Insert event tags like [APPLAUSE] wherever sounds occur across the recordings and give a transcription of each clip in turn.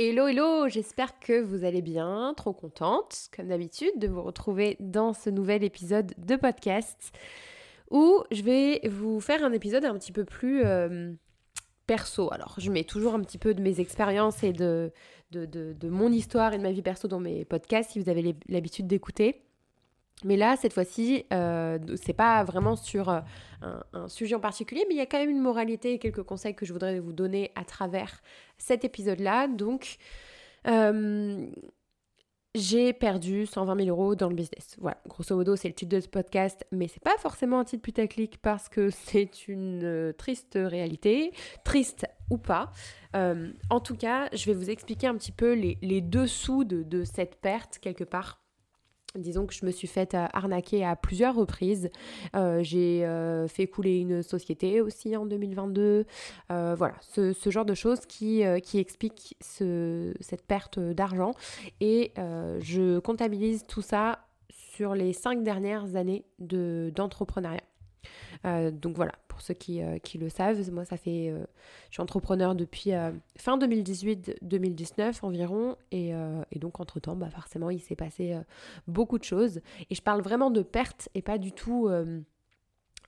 Hello, hello, j'espère que vous allez bien, trop contente, comme d'habitude, de vous retrouver dans ce nouvel épisode de podcast où je vais vous faire un épisode un petit peu plus euh, perso. Alors, je mets toujours un petit peu de mes expériences et de, de, de, mon histoire et de ma vie perso dans mes podcasts si vous avez l'habitude d'écouter. Mais là, cette fois-ci, euh, c'est pas vraiment sur euh, un, sujet en particulier, mais il y a quand même une moralité et quelques conseils que je voudrais vous donner à travers cet épisode-là. Donc, euh, j'ai perdu 120 000 euros dans le business. Voilà, grosso modo, c'est le titre de ce podcast, mais c'est pas forcément un titre putaclic parce que [LAUGHS] c'est une euh, triste réalité, triste ou pas. en tout cas, je vais vous expliquer un petit peu les, dessous de cette perte quelque part Disons que je me suis faite euh, arnaquer à plusieurs reprises. Euh, j'ai euh, fait couler une société aussi en 2022. voilà, ce, genre de choses qui, qui expliquent cette perte d'argent. Et je comptabilise tout ça sur les cinq dernières années d'entrepreneuriat. Euh, donc voilà, pour ceux qui, euh, qui, le savent, moi ça fait, euh, je suis entrepreneur depuis fin 2018-2019 environ, et, et donc entre temps, bah forcément, il s'est passé beaucoup de choses. Et je parle vraiment de pertes et pas du tout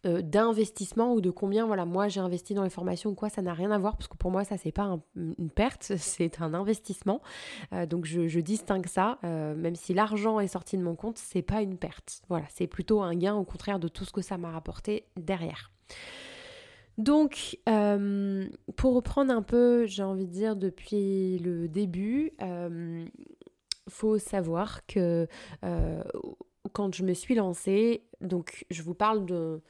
euh, d'investissement ou de combien voilà moi j'ai investi dans les formations ou quoi ça n'a rien à voir parce que pour moi ça c'est pas une perte [LAUGHS] c'est un investissement. Euh, donc je, distingue ça euh, même si l'argent est sorti de mon compte c'est pas une perte. Voilà c'est plutôt un gain au contraire de tout ce que ça m'a rapporté derrière. Donc, pour reprendre un peu, j'ai envie de dire, depuis le début, faut savoir que quand je me suis lancée, donc je vous parle de,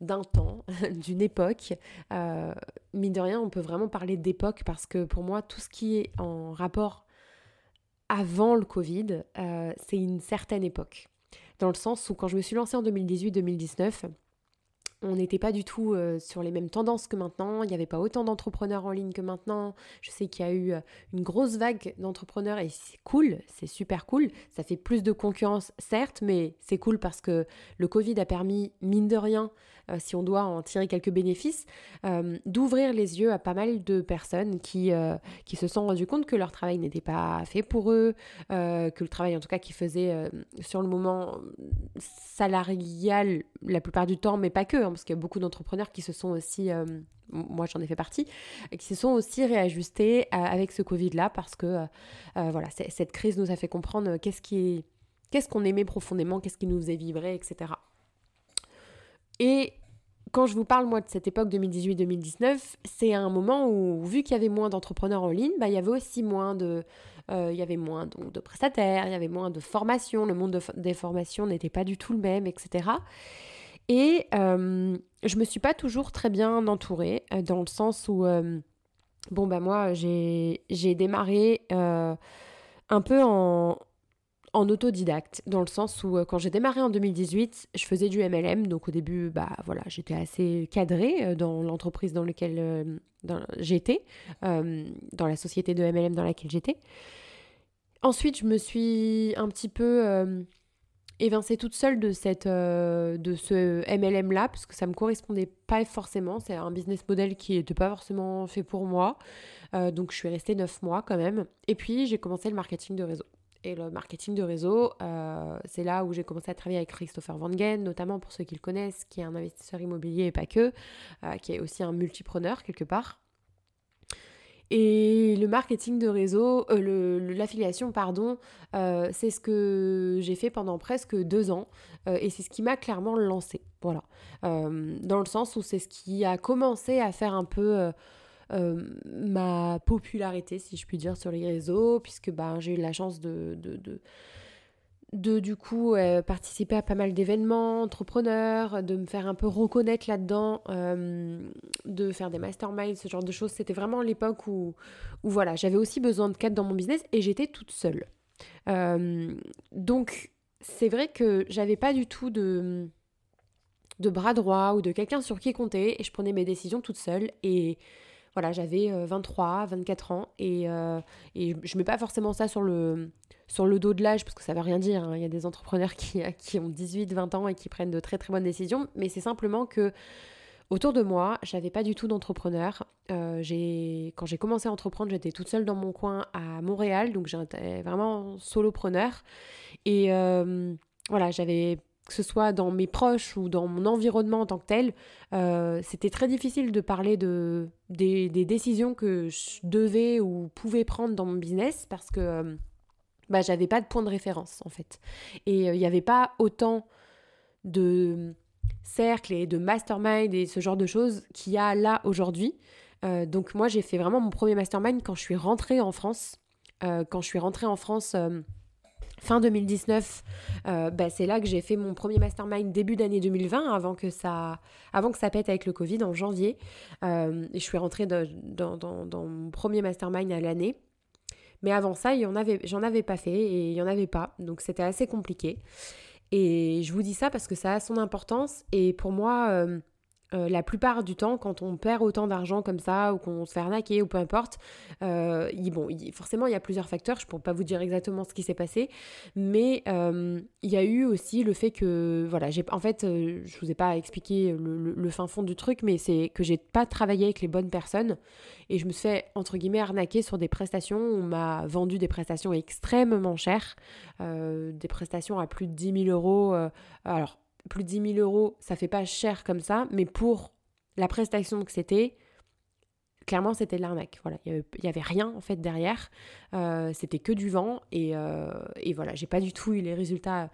d'un temps, [LAUGHS] d'une époque. Euh, mine de rien, on peut vraiment parler d'époque parce que pour moi, tout ce qui est en rapport avant le Covid, euh, c'est une certaine époque. Dans le sens où quand je me suis lancée en 2018-2019, on n'était pas du tout euh, sur les mêmes tendances que maintenant, il n'y avait pas autant d'entrepreneurs en ligne que maintenant. Je sais qu'il y a eu une grosse vague d'entrepreneurs et c'est cool, c'est super cool. Ça fait plus de concurrence, certes, mais c'est cool parce que le Covid a permis, mine de rien, si on doit en tirer quelques bénéfices, d'ouvrir les yeux à pas mal de personnes qui, qui se sont rendues compte que leur travail n'était pas fait pour eux, que le travail en tout cas qu'ils faisaient sur le moment salarial la plupart du temps, mais pas que, hein, parce qu'il y a beaucoup d'entrepreneurs qui se sont aussi, euh, moi j'en ai fait partie, qui se sont aussi réajustés euh, avec ce Covid-là, parce que euh, voilà, cette crise nous a fait comprendre qu'est-ce qui qu'est-ce qu'on aimait profondément, qu'est-ce qui nous faisait vibrer, etc. Et quand je vous parle moi de cette époque 2018-2019, c'est un moment où, vu qu'il y avait moins d'entrepreneurs en ligne, bah, il y avait aussi moins de, il y avait moins donc, de prestataires, il y avait moins de formations, le monde des formations n'était pas du tout le même, etc. Et euh, je me suis pas toujours très bien entourée, euh, dans le sens où, euh, bon, bah moi, j'ai démarré un peu en, en autodidacte, dans le sens où quand j'ai démarré en 2018, je faisais du MLM, donc au début, bah voilà, j'étais assez cadrée dans l'entreprise dans laquelle j'étais, dans la société de MLM dans laquelle j'étais. Ensuite, je me suis un petit peu évincée toute seule de, cette, euh, de ce MLM là parce que ça me correspondait pas forcément. C'est un business model qui n'était pas forcément fait pour moi. Euh, donc je suis restée 9 mois quand même. Et puis j'ai commencé le marketing de réseau. Et le marketing de réseau, euh, c'est là où j'ai commencé à travailler avec Christopher Van Gen, notamment pour ceux qui le connaissent, qui est un investisseur immobilier et pas que, qui est aussi un multipreneur quelque part. Et le marketing de réseau, euh, l'affiliation, pardon, euh, c'est ce que j'ai fait pendant presque deux ans euh, et c'est ce qui m'a clairement lancé. Voilà. dans le sens où c'est ce qui a commencé à faire un peu ma popularité, si je puis dire, sur les réseaux, puisque ben, j'ai eu la chance de, de de du coup euh, participer à pas mal d'événements entrepreneurs, de me faire un peu reconnaître là-dedans, euh, de faire des masterminds, ce genre de choses. C'était vraiment l'époque où, où voilà, j'avais aussi besoin de cadre dans mon business et j'étais toute seule. Euh, donc c'est vrai que j'avais pas du tout de, de bras droit ou de quelqu'un sur qui compter et je prenais mes décisions toute seule et voilà, j'avais 23, 24 ans et, et je mets pas forcément ça sur le sur le dos de l'âge, parce que ça veut rien dire, hein. il y a des entrepreneurs qui, qui ont 18, 20 ans et qui prennent de très très bonnes décisions, mais c'est simplement que Autour de moi, j'avais pas du tout d'entrepreneur. Euh, quand j'ai commencé à entreprendre, j'étais toute seule dans mon coin à Montréal, donc j'étais vraiment solopreneur. Et euh, voilà, j'avais que ce soit dans mes proches ou dans mon environnement en tant que tel, euh, c'était très difficile de parler de, des, décisions que je devais ou pouvais prendre dans mon business parce que bah, j'avais pas de point de référence en fait. Et il n'y avait pas autant de cercles et de mastermind et ce genre de choses qu'il y a là aujourd'hui. Euh, donc moi j'ai fait vraiment mon premier mastermind quand je suis rentrée en France. Euh, quand je suis rentrée en France euh, fin 2019, bah, c'est là que j'ai fait mon premier mastermind début d'année 2020 avant que ça, avant que ça pète avec le Covid en janvier. et je suis rentrée dans, dans, mon premier mastermind à l'année. Mais avant ça, j'en avais, avais pas fait et il n'y en avait pas. Donc c'était assez compliqué. Et je vous dis ça parce que ça a son importance. Et pour moi, euh, euh, la plupart du temps, quand on perd autant d'argent comme ça, ou qu'on se fait arnaquer, ou peu importe, euh, bon, forcément, il y a plusieurs facteurs. Je ne pourrais pas vous dire exactement ce qui s'est passé, mais euh, il y a eu aussi le fait que, voilà, j'ai, en fait, je vous ai pas expliqué le, fin fond du truc, mais c'est que j'ai pas travaillé avec les bonnes personnes et je me suis fait entre guillemets arnaquer sur des prestations. On m'a vendu des prestations extrêmement chères, des prestations à plus de 10 000 euros. alors plus de 10 000 euros, ça fait pas cher comme ça, mais pour la prestation que c'était, clairement c'était de l'arnaque. Voilà, il y, avait, rien en fait derrière, euh, c'était que du vent et, euh, et voilà, j'ai pas du tout eu les résultats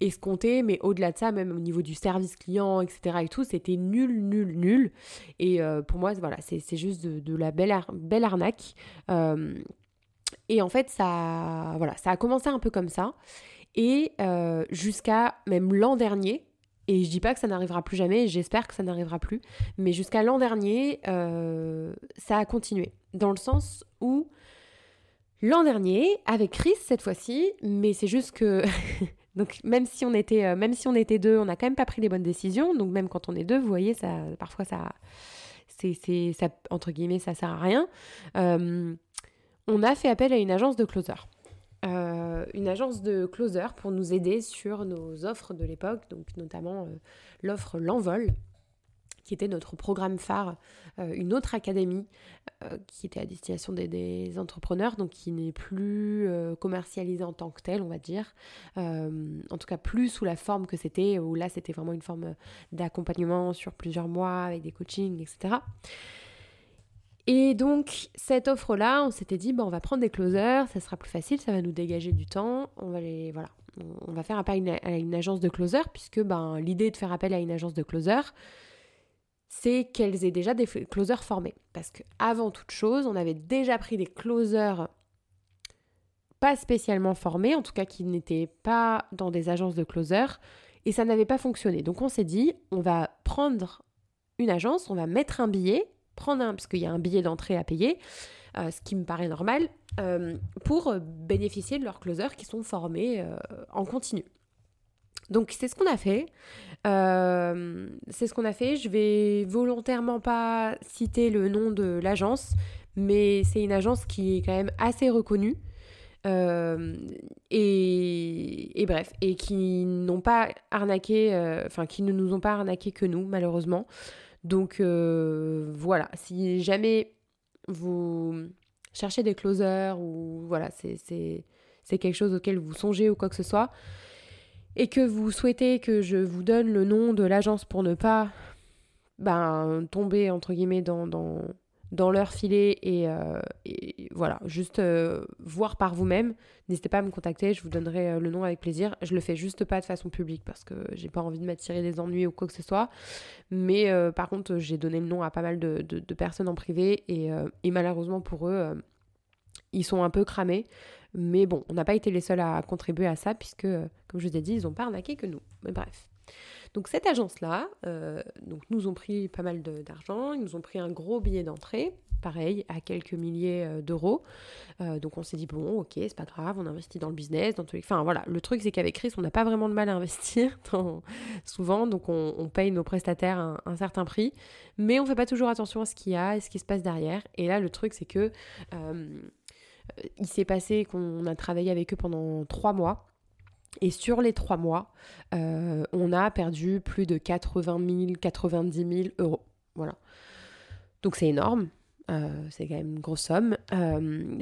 escomptés, mais au-delà de ça, même au niveau du service client, etc. et tout, c'était nul, nul, nul. Et euh, pour moi, voilà, c'est juste de, la belle, belle arnaque. et en fait, ça, voilà, ça a commencé un peu comme ça. Et jusqu'à même l'an dernier, et je dis pas que ça n'arrivera plus jamais, j'espère que ça n'arrivera plus. Mais jusqu'à l'an dernier, euh, ça a continué. Dans le sens où l'an dernier, avec Chris cette fois-ci, mais c'est juste que. [LAUGHS] donc même si on était euh, même si on était deux, on n'a quand même pas pris les bonnes décisions. Donc même quand on est deux, vous voyez, ça parfois ça c'est entre guillemets ça sert à rien. Euh, on a fait appel à une agence de closer. Euh, une agence de closer pour nous aider sur nos offres de l'époque, donc notamment euh, l'offre L'Envol, qui était notre programme phare, euh, une autre académie qui était à destination des, entrepreneurs, donc qui n'est plus commercialisée en tant que telle, on va dire. en tout cas, plus sous la forme que c'était, où là c'était vraiment une forme d'accompagnement sur plusieurs mois avec des coachings, etc. Et donc, cette offre-là, on s'était dit, bah, on va prendre des closers, ça sera plus facile, ça va nous dégager du temps. On va les, voilà, on va faire appel à une, agence de closers, puisque ben, l'idée de faire appel à une agence de closers, c'est qu'elles aient déjà des closers formés. Parce qu'avant toute chose, on avait déjà pris des closers pas spécialement formés, en tout cas qui n'étaient pas dans des agences de closers, et ça n'avait pas fonctionné. Donc on s'est dit, on va prendre une agence, on va mettre un billet prendre un, parce qu'il y a un billet d'entrée à payer, euh, ce qui me paraît normal, euh, pour bénéficier de leurs closers qui sont formés euh, en continu. Donc c'est ce qu'on a fait. c'est ce qu'on a fait. Je vais volontairement pas citer le nom de l'agence, mais c'est une agence qui est quand même assez reconnue. et, et, bref, et qui n'ont pas arnaqué, enfin qui ne nous ont pas arnaqué que nous, malheureusement. Donc euh, voilà, si jamais vous cherchez des closers ou voilà, c'est quelque chose auquel vous songez ou quoi que ce soit, et que vous souhaitez que je vous donne le nom de l'agence pour ne pas ben, tomber entre guillemets dans, dans, dans leur filet et, euh, voilà, juste euh, voir par vous-même. N'hésitez pas à me contacter, je vous donnerai euh, le nom avec plaisir. Je le fais juste pas de façon publique parce que j'ai pas envie de m'attirer des ennuis ou quoi que ce soit. Mais par contre, j'ai donné le nom à pas mal de, personnes en privé et, et, malheureusement pour eux, ils sont un peu cramés. Mais bon, on n'a pas été les seuls à contribuer à ça puisque, comme je vous ai dit, ils n'ont pas arnaqué que nous. Mais bref. Donc cette agence-là, euh, nous ont pris pas mal d'argent, ils nous ont pris un gros billet d'entrée, pareil, à quelques milliers euh, d'euros. Euh, donc on s'est dit, bon, ok, c'est pas grave, on investit dans le business, dans tous les... Enfin voilà, le truc c'est qu'avec Chris, on n'a pas vraiment de mal à investir [LAUGHS] souvent, donc on, paye nos prestataires un, certain prix, mais on fait pas toujours attention à ce qu'il y a et ce qui se passe derrière. Et là, le truc c'est que... il s'est passé qu'on a travaillé avec eux pendant trois mois. Et sur les trois mois, euh, on a perdu plus de 80 000, 90 000 euros. Voilà. Donc c'est énorme. c'est quand même une grosse somme,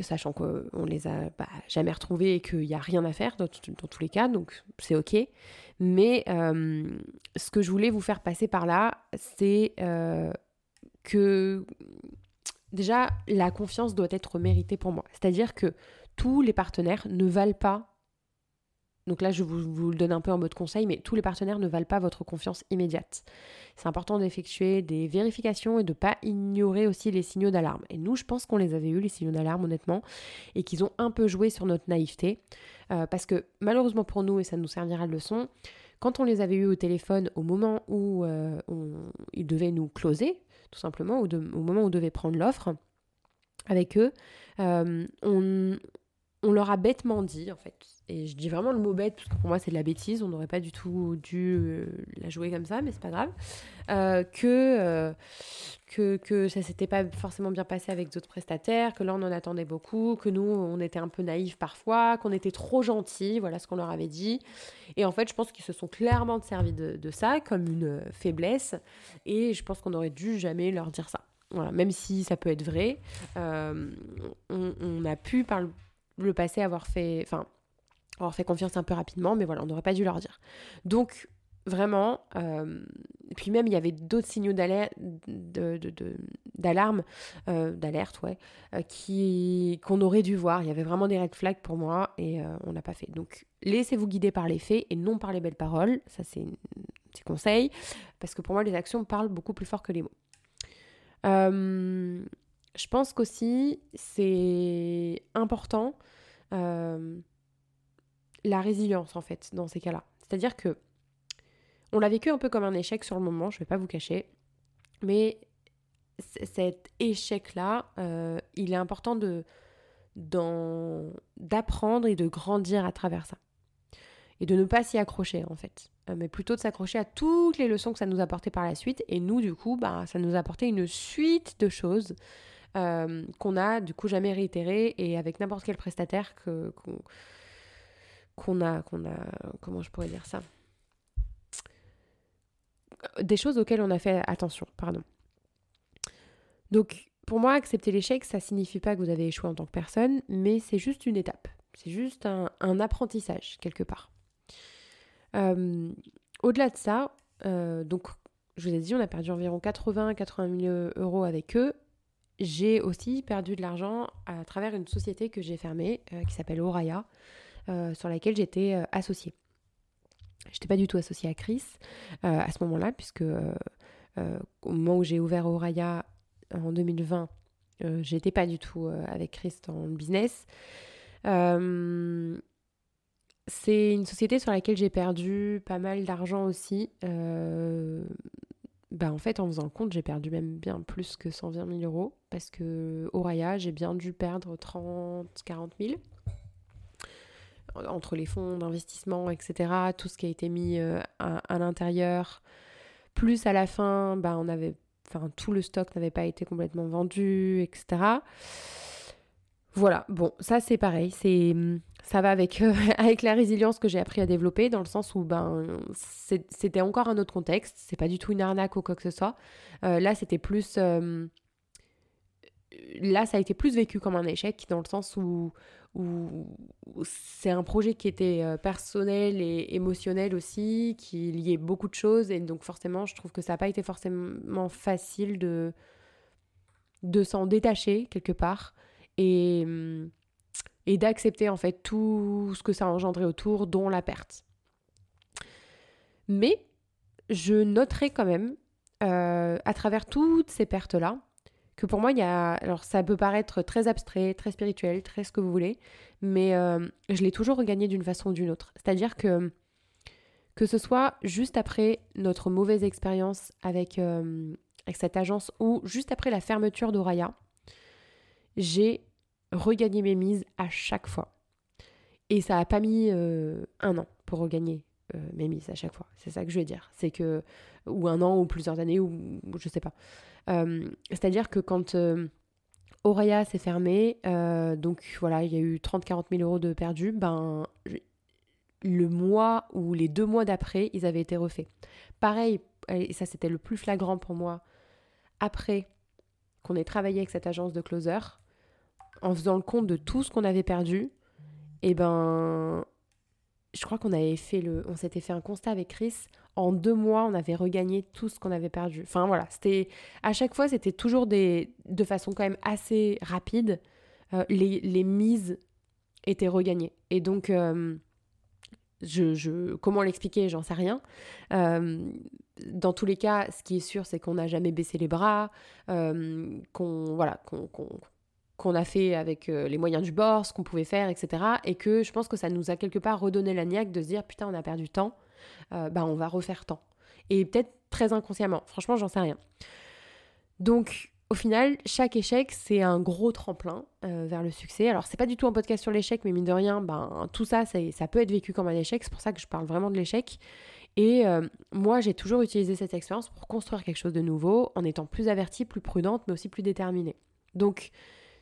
sachant qu'on les a bah, jamais retrouvés et qu'il n'y a rien à faire dans, tous les cas, donc c'est ok. Mais ce que je voulais vous faire passer par là, c'est que déjà, la confiance doit être méritée pour moi. C'est-à-dire que tous les partenaires ne valent pas donc là, je vous, le donne un peu en mode conseil, mais tous les partenaires ne valent pas votre confiance immédiate. C'est important d'effectuer des vérifications et de ne pas ignorer aussi les signaux d'alarme. Et nous, je pense qu'on les avait eus, les signaux d'alarme, honnêtement, et qu'ils ont un peu joué sur notre naïveté. Euh, parce que malheureusement pour nous, et ça nous servira de leçon, quand on les avait eus au téléphone au moment où euh, ils devaient nous closer, tout simplement, ou au moment où on devait prendre l'offre avec eux, euh, on, on leur a bêtement dit, en fait, et je dis vraiment le mot bête, parce que pour moi c'est de la bêtise, on n'aurait pas du tout dû euh, la jouer comme ça, mais c'est pas grave, euh, que, euh, que, que ça s'était pas forcément bien passé avec d'autres prestataires, que là on en attendait beaucoup, que nous on était un peu naïfs parfois, qu'on était trop gentils, voilà ce qu'on leur avait dit. Et en fait, je pense qu'ils se sont clairement servis de, ça comme une faiblesse, et je pense qu'on aurait dû jamais leur dire ça. Même si ça peut être vrai, on, on, a pu par le le passé avoir fait, enfin, avoir fait confiance un peu rapidement, mais voilà, on n'aurait pas dû leur dire. Donc, vraiment, euh, puis même, il y avait d'autres signaux d'alarme, euh, d'alerte, ouais, euh, qui, qu'on aurait dû voir. Il y avait vraiment des red flags pour moi et on n'a pas fait. Donc, laissez-vous guider par les faits et non par les belles paroles. Ça, c'est un petit conseil, parce que pour moi, les actions parlent beaucoup plus fort que les mots. Je pense qu'aussi, c'est important euh, la résilience, en fait, dans ces cas-là. C'est-à-dire que on l'a vécu un peu comme un échec sur le moment, je ne vais pas vous cacher, mais cet échec-là, euh, il est important de d'apprendre et de grandir à travers ça. Et de ne pas s'y accrocher, en fait. Euh, mais plutôt de s'accrocher à toutes les leçons que ça nous a apportées par la suite. Et nous, du coup, bah, ça nous a apporté une suite de choses euh, qu'on a du coup jamais réitéré et avec n'importe quel prestataire qu'on, a, qu'on a, comment je pourrais dire ça? Des choses auxquelles on a fait attention, pardon. Donc pour moi, accepter l'échec, ça signifie pas que vous avez échoué en tant que personne, mais c'est juste une étape. C'est juste un, apprentissage quelque part. Euh, au-delà de ça, euh, donc je vous ai dit, on a perdu environ 80-80 000 euros avec eux j'ai aussi perdu de l'argent à travers une société que j'ai fermée euh, qui s'appelle Oraya, euh, sur laquelle j'étais euh, associée. Je n'étais pas du tout associée à Chris à ce moment-là, puisque au moment où j'ai ouvert Oraya en 2020, j'étais pas du tout avec Chris en business. c'est une société sur laquelle j'ai perdu pas mal d'argent aussi. Bah en fait, en faisant le compte, j'ai perdu même bien plus que 120 000 euros parce que au Raya, j'ai bien dû perdre 30, 40 000 entre les fonds d'investissement, etc., tout ce qui a été mis euh, à, l'intérieur, plus à la fin, bah on avait, enfin tout le stock n'avait pas été complètement vendu, etc. Voilà, bon, ça c'est pareil, c'est ça va avec, euh, [LAUGHS] avec la résilience que j'ai appris à développer, dans le sens où ben, c'était encore un autre contexte, c'est pas du tout une arnaque ou quoi que ce soit. Euh, là, c'était plus. Euh, là, ça a été plus vécu comme un échec, dans le sens où, où, c'est un projet qui était personnel et émotionnel aussi, qui liait beaucoup de choses, et donc forcément, je trouve que ça n'a pas été forcément facile de, de s'en détacher quelque part. Et hum, et d'accepter en fait tout ce que ça a engendré autour, dont la perte. Mais je noterai quand même, euh, à travers toutes ces pertes-là, que pour moi, il y a... Alors ça peut paraître très abstrait, très spirituel, très ce que vous voulez, mais euh, je l'ai toujours regagné d'une façon ou d'une autre. C'est-à-dire que que ce soit juste après notre mauvaise expérience avec, euh, avec cette agence ou juste après la fermeture d'Oraya, j'ai regagner mes mises à chaque fois. Et ça a pas mis euh, un an pour regagner euh, mes mises à chaque fois. C'est ça que je veux dire. C'est que, ou un an, ou plusieurs années, ou, je sais pas. Euh, c'est-à-dire que quand Auréa s'est fermé, donc voilà, il y a eu 30-40 000 euros de perdus, ben, le mois ou les deux mois d'après, ils avaient été refaits. Pareil, et ça c'était le plus flagrant pour moi après qu'on ait travaillé avec cette agence de closer, en faisant le compte de tout ce qu'on avait perdu, et eh ben, je crois qu'on avait fait le, on s'était fait un constat avec Chris. En deux mois, on avait regagné tout ce qu'on avait perdu. Enfin voilà, c'était à chaque fois, c'était toujours des, de façon quand même assez rapide. Euh, les, les, mises étaient regagnées. Et donc, euh, je, je, comment l'expliquer, j'en sais rien. Euh, dans tous les cas, ce qui est sûr, c'est qu'on n'a jamais baissé les bras, qu'on voilà, a fait avec euh, les moyens du bord, ce qu'on pouvait faire, etc. Et que je pense que ça nous a quelque part redonné la niaque de se dire putain, on a perdu temps, euh, bah on va refaire temps. Et peut-être très inconsciemment, franchement, j'en sais rien. Donc, au final, chaque échec, c'est un gros tremplin euh, vers le succès. Alors, c'est pas du tout un podcast sur l'échec, mais mine de rien, ben, tout ça, ça, ça peut être vécu comme un échec. C'est pour ça que je parle vraiment de l'échec. Et moi, j'ai toujours utilisé cette expérience pour construire quelque chose de nouveau, en étant plus avertie, plus prudente, mais aussi plus déterminée. Donc,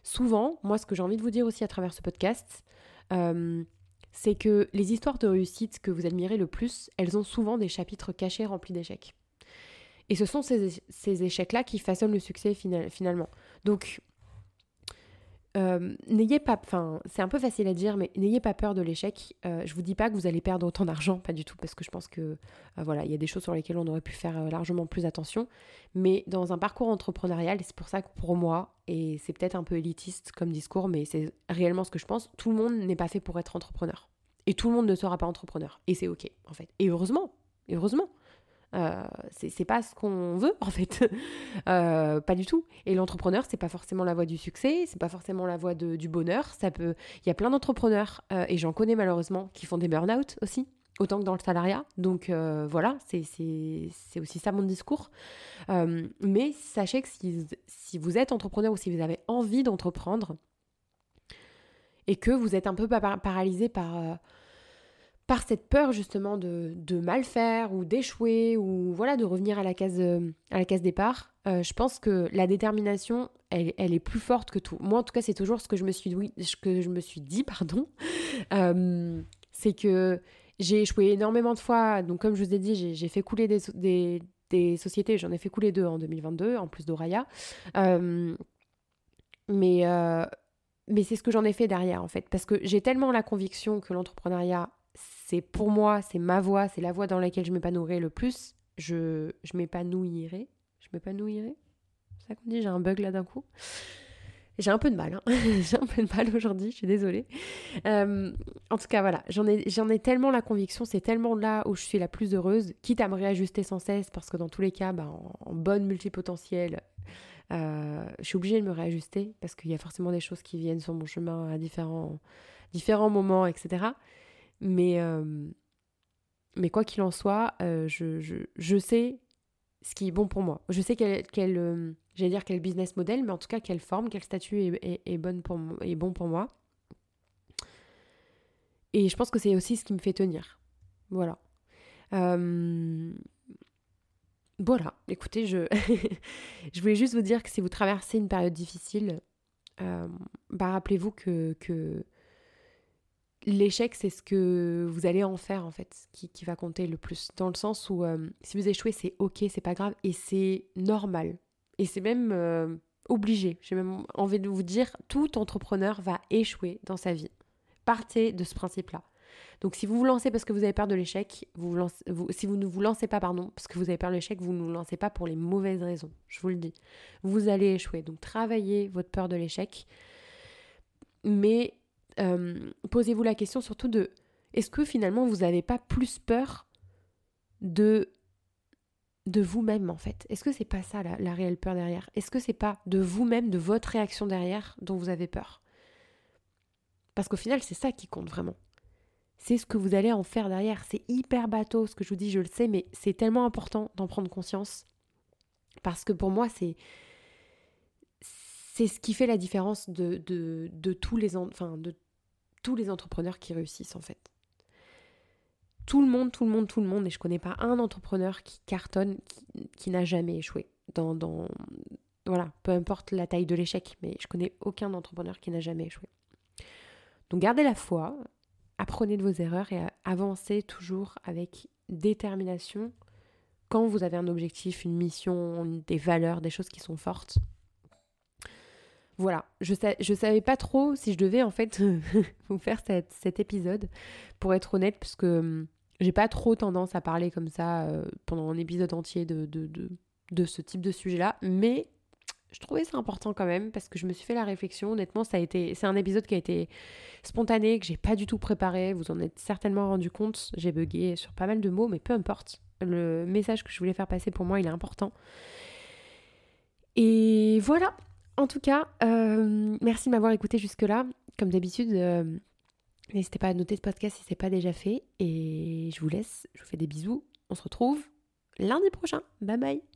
souvent, moi, ce que j'ai envie de vous dire aussi à travers ce podcast, euh, c'est que les histoires de réussite que vous admirez le plus, elles ont souvent des chapitres cachés remplis d'échecs. Et ce sont ces, échecs-là qui façonnent le succès finalement. Donc, euh, n'ayez pas, enfin, c'est un peu facile à dire, mais n'ayez pas peur de l'échec. Euh, je vous dis pas que vous allez perdre autant d'argent, pas du tout, parce que je pense que euh, voilà, il y a des choses sur lesquelles on aurait pu faire largement plus attention. Mais dans un parcours entrepreneurial, c'est pour ça que pour moi, et c'est peut-être un peu élitiste comme discours, mais c'est réellement ce que je pense, tout le monde n'est pas fait pour être entrepreneur. Et tout le monde ne sera pas entrepreneur. Et c'est ok, en fait. Et heureusement, heureusement. Euh, c'est pas ce qu'on veut en fait, [LAUGHS] euh, pas du tout. Et l'entrepreneur, c'est pas forcément la voie du succès, c'est pas forcément la voie du bonheur. Ça peut, il y a plein d'entrepreneurs euh, et j'en connais malheureusement qui font des burn-out aussi, autant que dans le salariat. Donc voilà, c'est aussi ça mon discours. mais sachez que si, si, vous êtes entrepreneur ou si vous avez envie d'entreprendre et que vous êtes un peu paralysé par par cette peur justement de, mal faire ou d'échouer ou voilà de revenir à la case, euh, à la case départ, euh, je pense que la détermination, elle, est plus forte que tout. Moi en tout cas c'est toujours ce que je me suis, que je me suis dit, [LAUGHS] pardon, euh, c'est que j'ai échoué énormément de fois. Donc comme je vous ai dit, j'ai fait couler des, des, sociétés, j'en ai fait couler deux en 2022 en plus d'Oraya. mais mais c'est ce que j'en ai fait derrière en fait, parce que j'ai tellement la conviction que l'entrepreneuriat c'est pour moi, c'est ma voix, c'est la voie dans laquelle je m'épanouirai le plus. Je, je m'épanouirai. Je m'épanouirai C'est ça qu'on dit J'ai un bug là d'un coup. J'ai un peu de mal, hein. [LAUGHS] j'ai un peu de mal aujourd'hui, je suis désolée. Euh, en tout cas, voilà, j'en ai, ai tellement la conviction, c'est tellement là où je suis la plus heureuse, quitte à me réajuster sans cesse, parce que dans tous les cas, bah, en, bonne multipotentielle, euh, je suis obligée de me réajuster, parce qu'il y a forcément des choses qui viennent sur mon chemin à différents, différents moments, etc. Mais, euh, mais quoi qu'il en soit, euh, je, je, je, sais ce qui est bon pour moi. Je sais quel, quel euh, j'allais dire quel business model, mais en tout cas quelle forme, quel statut est, est, bonne pour, est bon pour moi. Et je pense que c'est aussi ce qui me fait tenir. Voilà. Voilà, écoutez, je... [LAUGHS] je voulais juste vous dire que si vous traversez une période difficile, bah rappelez-vous que, que l'échec, c'est ce que vous allez en faire, en fait, qui, va compter le plus. Dans le sens où, euh, si vous échouez, c'est ok, c'est pas grave, et c'est normal. Et c'est même euh, obligé. J'ai même envie de vous dire, tout entrepreneur va échouer dans sa vie. Partez de ce principe-là. Donc si vous vous lancez parce que vous avez peur de l'échec, vous, vous si vous ne vous lancez pas pardon parce que vous avez peur de l'échec, vous ne vous lancez pas pour les mauvaises raisons. Je vous le dis. Vous allez échouer. Donc travaillez votre peur de l'échec. Mais euh, posez-vous la question surtout de est-ce que finalement vous n'avez pas plus peur de vous-même en fait? Est-ce que c'est pas ça la, la réelle peur derrière? Est-ce que c'est pas de vous-même, de votre réaction derrière dont vous avez peur? Parce qu'au final, c'est ça qui compte vraiment. C'est ce que vous allez en faire derrière. C'est hyper bateau ce que je vous dis, je le sais, mais c'est tellement important d'en prendre conscience. Parce que pour moi, c'est c'est ce qui fait la différence de, tous les tous les entrepreneurs qui réussissent en fait. Tout le monde, tout le monde, tout le monde, et je connais pas un entrepreneur qui cartonne qui, n'a jamais échoué. Dans, dans, voilà, peu importe la taille de l'échec, mais je connais aucun entrepreneur qui n'a jamais échoué. Donc gardez la foi, apprenez de vos erreurs et avancez toujours avec détermination, quand vous avez un objectif, une mission, des valeurs, des choses qui sont fortes, voilà, je, je savais pas trop si je devais en fait [LAUGHS] vous faire cet épisode, pour être honnête, parce que hum, j'ai pas trop tendance à parler comme ça euh, pendant un épisode entier de, ce type de sujet-là, mais je trouvais ça important quand même parce que je me suis fait la réflexion. Honnêtement, ça été, c'est un épisode qui a été spontané, que j'ai pas du tout préparé. Vous en êtes certainement rendu compte. J'ai bugué sur pas mal de mots, mais peu importe. Le message que je voulais faire passer pour moi, il est important. Et voilà. En tout cas, euh, merci de m'avoir écouté jusque-là. Comme d'habitude, euh, n'hésitez pas à noter ce podcast si c'est pas déjà fait. Et je vous laisse. Je vous fais des bisous. On se retrouve lundi prochain. Bye bye.